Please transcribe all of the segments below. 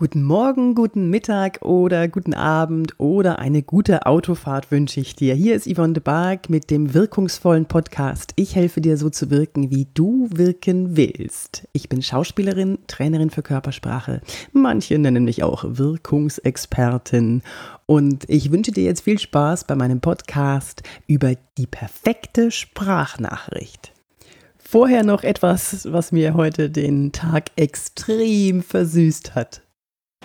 Guten Morgen, guten Mittag oder guten Abend oder eine gute Autofahrt wünsche ich dir. Hier ist Yvonne de Barg mit dem wirkungsvollen Podcast. Ich helfe dir so zu wirken, wie du wirken willst. Ich bin Schauspielerin, Trainerin für Körpersprache. Manche nennen mich auch Wirkungsexpertin. Und ich wünsche dir jetzt viel Spaß bei meinem Podcast über die perfekte Sprachnachricht. Vorher noch etwas, was mir heute den Tag extrem versüßt hat.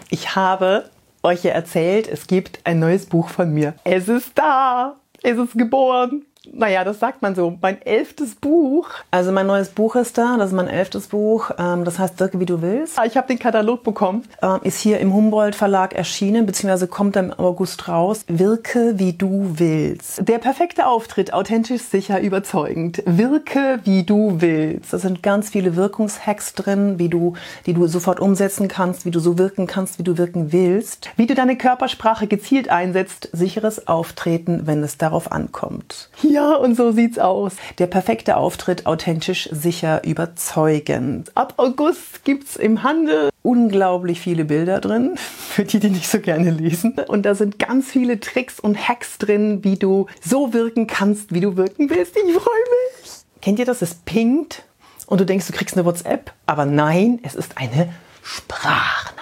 Ich habe euch ja erzählt, es gibt ein neues Buch von mir. Es ist da. Es ist geboren naja, das sagt man so, mein elftes Buch. Also mein neues Buch ist da, das ist mein elftes Buch, ähm, das heißt Wirke wie du willst. Ich habe den Katalog bekommen, ähm, ist hier im Humboldt Verlag erschienen, beziehungsweise kommt im August raus. Wirke wie du willst. Der perfekte Auftritt, authentisch, sicher, überzeugend. Wirke wie du willst. Da sind ganz viele Wirkungshacks drin, wie du, die du sofort umsetzen kannst, wie du so wirken kannst, wie du wirken willst. Wie du deine Körpersprache gezielt einsetzt, sicheres Auftreten, wenn es darauf ankommt. Ja, und so sieht's aus. Der perfekte Auftritt, authentisch, sicher, überzeugend. Ab August gibt's im Handel unglaublich viele Bilder drin, für die, die nicht so gerne lesen. Und da sind ganz viele Tricks und Hacks drin, wie du so wirken kannst, wie du wirken willst. Ich freue mich. Kennt ihr das? Es pinkt und du denkst, du kriegst eine WhatsApp, aber nein, es ist eine Sprachnachricht.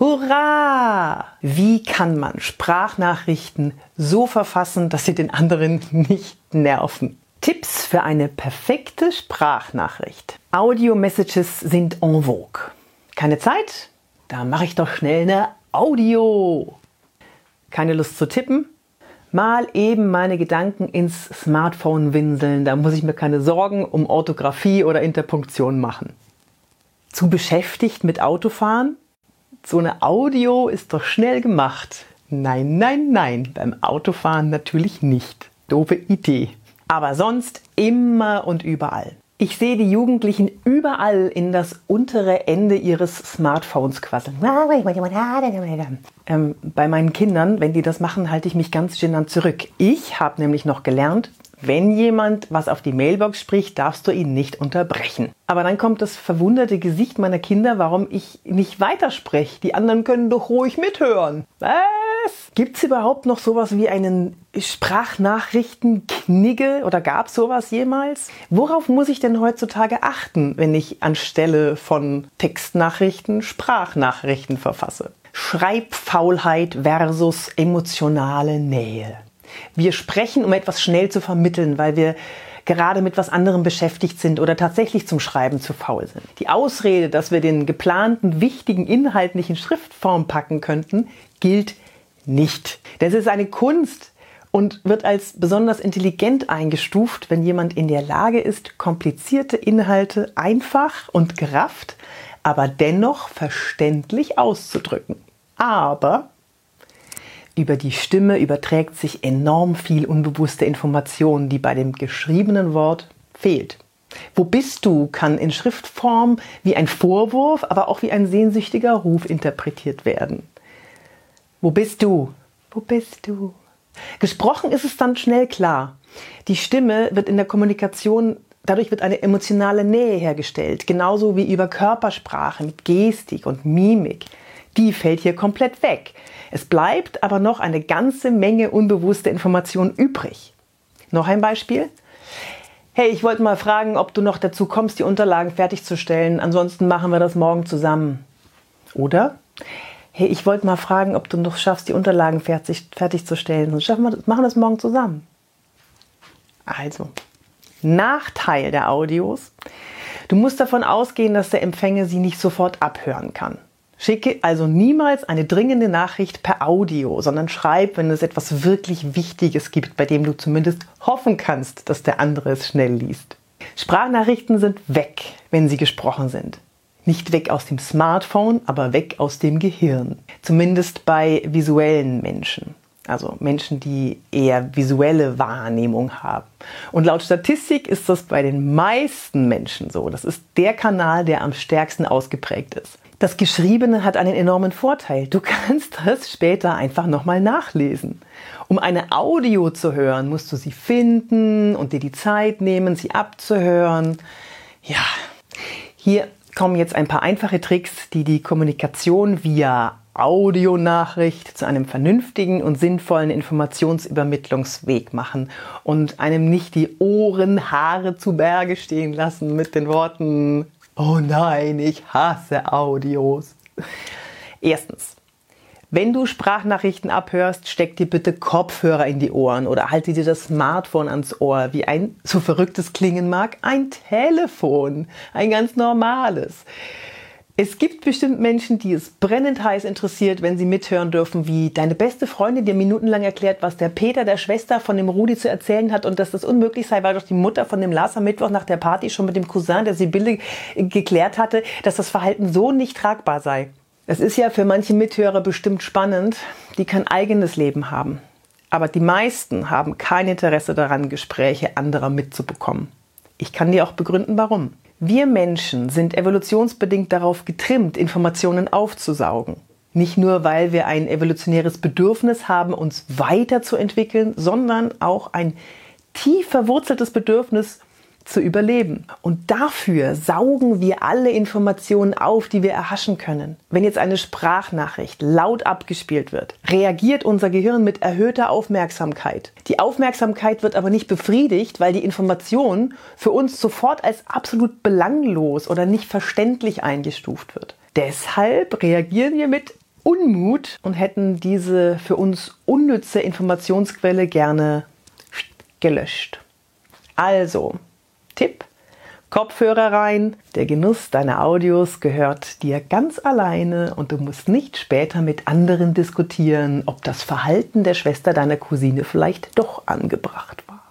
Hurra! Wie kann man Sprachnachrichten so verfassen, dass sie den anderen nicht nerven? Tipps für eine perfekte Sprachnachricht. Audio-Messages sind en vogue. Keine Zeit? Da mache ich doch schnell eine Audio. Keine Lust zu tippen? Mal eben meine Gedanken ins Smartphone winseln, da muss ich mir keine Sorgen um Orthographie oder Interpunktion machen. Zu beschäftigt mit Autofahren? So eine Audio ist doch schnell gemacht. Nein, nein, nein, beim Autofahren natürlich nicht. Doofe Idee. Aber sonst immer und überall. Ich sehe die Jugendlichen überall in das untere Ende ihres Smartphones quasseln. Ähm, bei meinen Kindern, wenn die das machen, halte ich mich ganz genannt zurück. Ich habe nämlich noch gelernt, wenn jemand was auf die Mailbox spricht, darfst du ihn nicht unterbrechen. Aber dann kommt das verwunderte Gesicht meiner Kinder, warum ich nicht weiterspreche. Die anderen können doch ruhig mithören. Was? Gibt es überhaupt noch sowas wie einen Sprachnachrichtenknigge oder gab sowas jemals? Worauf muss ich denn heutzutage achten, wenn ich anstelle von Textnachrichten Sprachnachrichten verfasse? Schreibfaulheit versus emotionale Nähe. Wir sprechen, um etwas schnell zu vermitteln, weil wir gerade mit was anderem beschäftigt sind oder tatsächlich zum Schreiben zu faul sind. Die Ausrede, dass wir den geplanten wichtigen Inhalt nicht in Schriftform packen könnten, gilt nicht. Das ist eine Kunst und wird als besonders intelligent eingestuft, wenn jemand in der Lage ist, komplizierte Inhalte einfach und gerafft, aber dennoch verständlich auszudrücken. Aber über die Stimme überträgt sich enorm viel unbewusste Information, die bei dem geschriebenen Wort fehlt. Wo bist du kann in Schriftform wie ein Vorwurf, aber auch wie ein sehnsüchtiger Ruf interpretiert werden. Wo bist du? Wo bist du? Gesprochen ist es dann schnell klar. Die Stimme wird in der Kommunikation, dadurch wird eine emotionale Nähe hergestellt, genauso wie über Körpersprache mit Gestik und Mimik. Die fällt hier komplett weg. Es bleibt aber noch eine ganze Menge unbewusste Information übrig. Noch ein Beispiel? Hey, ich wollte mal fragen, ob du noch dazu kommst, die Unterlagen fertigzustellen. Ansonsten machen wir das morgen zusammen. Oder? Hey, ich wollte mal fragen, ob du noch schaffst, die Unterlagen fertig, fertigzustellen. Sonst schaffen wir, machen wir das morgen zusammen. Also, Nachteil der Audios. Du musst davon ausgehen, dass der Empfänger sie nicht sofort abhören kann. Schicke also niemals eine dringende Nachricht per Audio, sondern schreib, wenn es etwas wirklich Wichtiges gibt, bei dem du zumindest hoffen kannst, dass der andere es schnell liest. Sprachnachrichten sind weg, wenn sie gesprochen sind. Nicht weg aus dem Smartphone, aber weg aus dem Gehirn. Zumindest bei visuellen Menschen. Also Menschen, die eher visuelle Wahrnehmung haben. Und laut Statistik ist das bei den meisten Menschen so. Das ist der Kanal, der am stärksten ausgeprägt ist. Das Geschriebene hat einen enormen Vorteil. Du kannst das später einfach nochmal nachlesen. Um eine Audio zu hören, musst du sie finden und dir die Zeit nehmen, sie abzuhören. Ja, hier kommen jetzt ein paar einfache Tricks, die die Kommunikation via Audionachricht zu einem vernünftigen und sinnvollen Informationsübermittlungsweg machen und einem nicht die Ohren, Haare zu Berge stehen lassen mit den Worten, oh nein, ich hasse Audios. Erstens, wenn du Sprachnachrichten abhörst, steck dir bitte Kopfhörer in die Ohren oder halte dir das Smartphone ans Ohr, wie ein, so verrücktes klingen mag, ein Telefon, ein ganz normales. Es gibt bestimmt Menschen, die es brennend heiß interessiert, wenn sie mithören dürfen, wie deine beste Freundin dir minutenlang erklärt, was der Peter der Schwester von dem Rudi zu erzählen hat und dass das unmöglich sei, weil doch die Mutter von dem Lars am Mittwoch nach der Party schon mit dem Cousin der Sibylle geklärt hatte, dass das Verhalten so nicht tragbar sei. Es ist ja für manche Mithörer bestimmt spannend, die kein eigenes Leben haben. Aber die meisten haben kein Interesse daran, Gespräche anderer mitzubekommen. Ich kann dir auch begründen, warum. Wir Menschen sind evolutionsbedingt darauf getrimmt, Informationen aufzusaugen. Nicht nur, weil wir ein evolutionäres Bedürfnis haben, uns weiterzuentwickeln, sondern auch ein tief verwurzeltes Bedürfnis, zu überleben. Und dafür saugen wir alle Informationen auf, die wir erhaschen können. Wenn jetzt eine Sprachnachricht laut abgespielt wird, reagiert unser Gehirn mit erhöhter Aufmerksamkeit. Die Aufmerksamkeit wird aber nicht befriedigt, weil die Information für uns sofort als absolut belanglos oder nicht verständlich eingestuft wird. Deshalb reagieren wir mit Unmut und hätten diese für uns unnütze Informationsquelle gerne gelöscht. Also, Tipp, Kopfhörer rein. Der Genuss deiner Audios gehört dir ganz alleine und du musst nicht später mit anderen diskutieren, ob das Verhalten der Schwester deiner Cousine vielleicht doch angebracht war.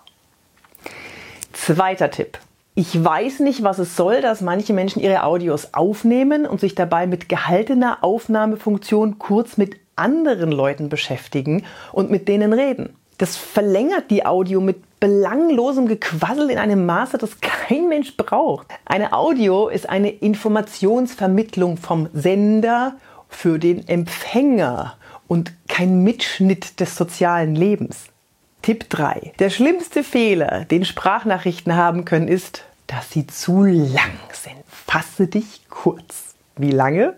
Zweiter Tipp. Ich weiß nicht, was es soll, dass manche Menschen ihre Audios aufnehmen und sich dabei mit gehaltener Aufnahmefunktion kurz mit anderen Leuten beschäftigen und mit denen reden. Das verlängert die Audio mit belanglosem Gequassel in einem Maße, das kein Mensch braucht. Eine Audio ist eine Informationsvermittlung vom Sender für den Empfänger und kein Mitschnitt des sozialen Lebens. Tipp 3. Der schlimmste Fehler, den Sprachnachrichten haben können, ist, dass sie zu lang sind. Fasse dich kurz. Wie lange?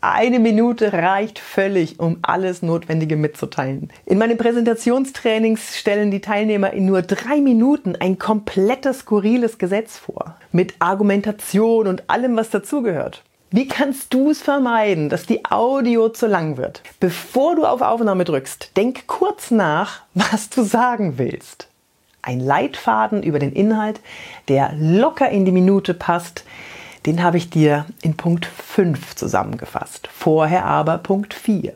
Eine Minute reicht völlig, um alles Notwendige mitzuteilen. In meinen Präsentationstrainings stellen die Teilnehmer in nur drei Minuten ein komplettes skurriles Gesetz vor. Mit Argumentation und allem, was dazugehört. Wie kannst du es vermeiden, dass die Audio zu lang wird? Bevor du auf Aufnahme drückst, denk kurz nach, was du sagen willst. Ein Leitfaden über den Inhalt, der locker in die Minute passt, den habe ich dir in Punkt 5 zusammengefasst. Vorher aber Punkt 4.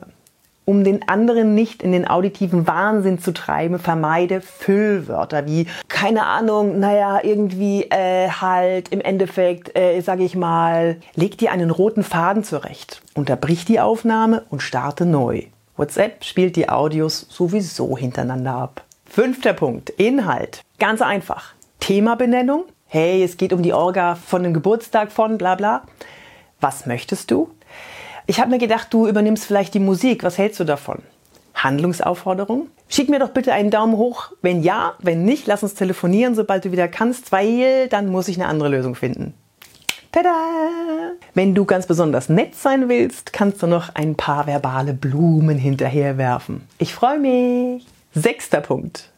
Um den anderen nicht in den auditiven Wahnsinn zu treiben, vermeide Füllwörter wie, keine Ahnung, naja, irgendwie äh, halt im Endeffekt, äh, sage ich mal, leg dir einen roten Faden zurecht, unterbrich die Aufnahme und starte neu. WhatsApp spielt die Audios sowieso hintereinander ab. Fünfter Punkt, Inhalt. Ganz einfach. Themabenennung, hey, es geht um die Orga von dem Geburtstag von bla bla. Was möchtest du? Ich habe mir gedacht, du übernimmst vielleicht die Musik. Was hältst du davon? Handlungsaufforderung? Schick mir doch bitte einen Daumen hoch, wenn ja, wenn nicht, lass uns telefonieren, sobald du wieder kannst, weil dann muss ich eine andere Lösung finden. Tada! Wenn du ganz besonders nett sein willst, kannst du noch ein paar verbale Blumen hinterherwerfen. Ich freue mich. Sechster Punkt.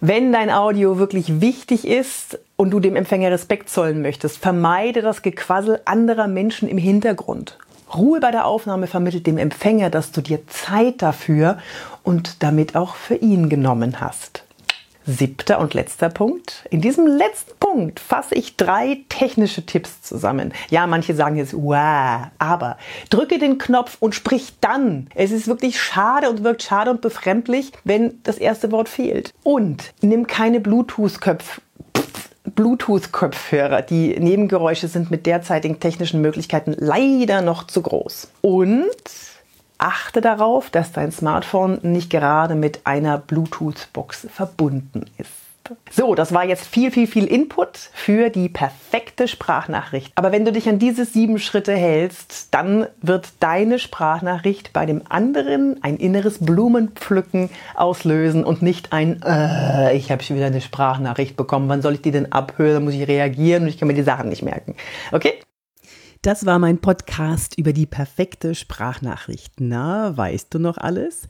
Wenn dein Audio wirklich wichtig ist und du dem Empfänger Respekt zollen möchtest, vermeide das Gequassel anderer Menschen im Hintergrund. Ruhe bei der Aufnahme vermittelt dem Empfänger, dass du dir Zeit dafür und damit auch für ihn genommen hast. Siebter und letzter Punkt. In diesem letzten Punkt fasse ich drei technische Tipps zusammen. Ja, manche sagen jetzt, wow, aber drücke den Knopf und sprich dann. Es ist wirklich schade und wirkt schade und befremdlich, wenn das erste Wort fehlt. Und nimm keine Bluetooth-Köpfe Bluetooth-Kopfhörer. Die Nebengeräusche sind mit derzeitigen technischen Möglichkeiten leider noch zu groß. Und achte darauf, dass dein Smartphone nicht gerade mit einer Bluetooth-Box verbunden ist. So, das war jetzt viel, viel, viel Input für die perfekte Sprachnachricht. Aber wenn du dich an diese sieben Schritte hältst, dann wird deine Sprachnachricht bei dem anderen ein inneres Blumenpflücken auslösen und nicht ein, äh, ich habe schon wieder eine Sprachnachricht bekommen, wann soll ich die denn abhören, muss ich reagieren und ich kann mir die Sachen nicht merken. Okay? Das war mein Podcast über die perfekte Sprachnachricht. Na, weißt du noch alles?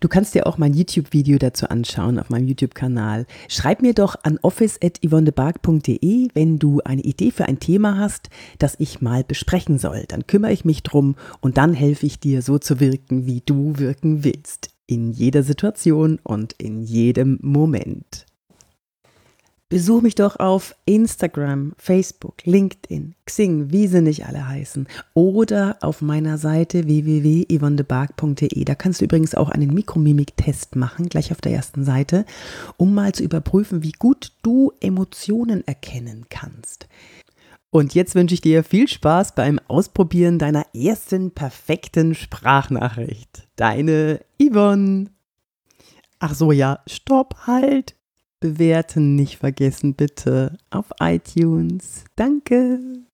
Du kannst dir auch mein YouTube-Video dazu anschauen auf meinem YouTube-Kanal. Schreib mir doch an office.yvonnebark.de, wenn du eine Idee für ein Thema hast, das ich mal besprechen soll. Dann kümmere ich mich drum und dann helfe ich dir, so zu wirken, wie du wirken willst. In jeder Situation und in jedem Moment. Besuch mich doch auf Instagram, Facebook, LinkedIn, Xing, wie sie nicht alle heißen. Oder auf meiner Seite www.yvonnebark.de. Da kannst du übrigens auch einen Mikromimik-Test machen, gleich auf der ersten Seite, um mal zu überprüfen, wie gut du Emotionen erkennen kannst. Und jetzt wünsche ich dir viel Spaß beim Ausprobieren deiner ersten perfekten Sprachnachricht. Deine Yvonne. Ach so, ja, stopp, halt. Bewerten nicht vergessen, bitte. Auf iTunes. Danke.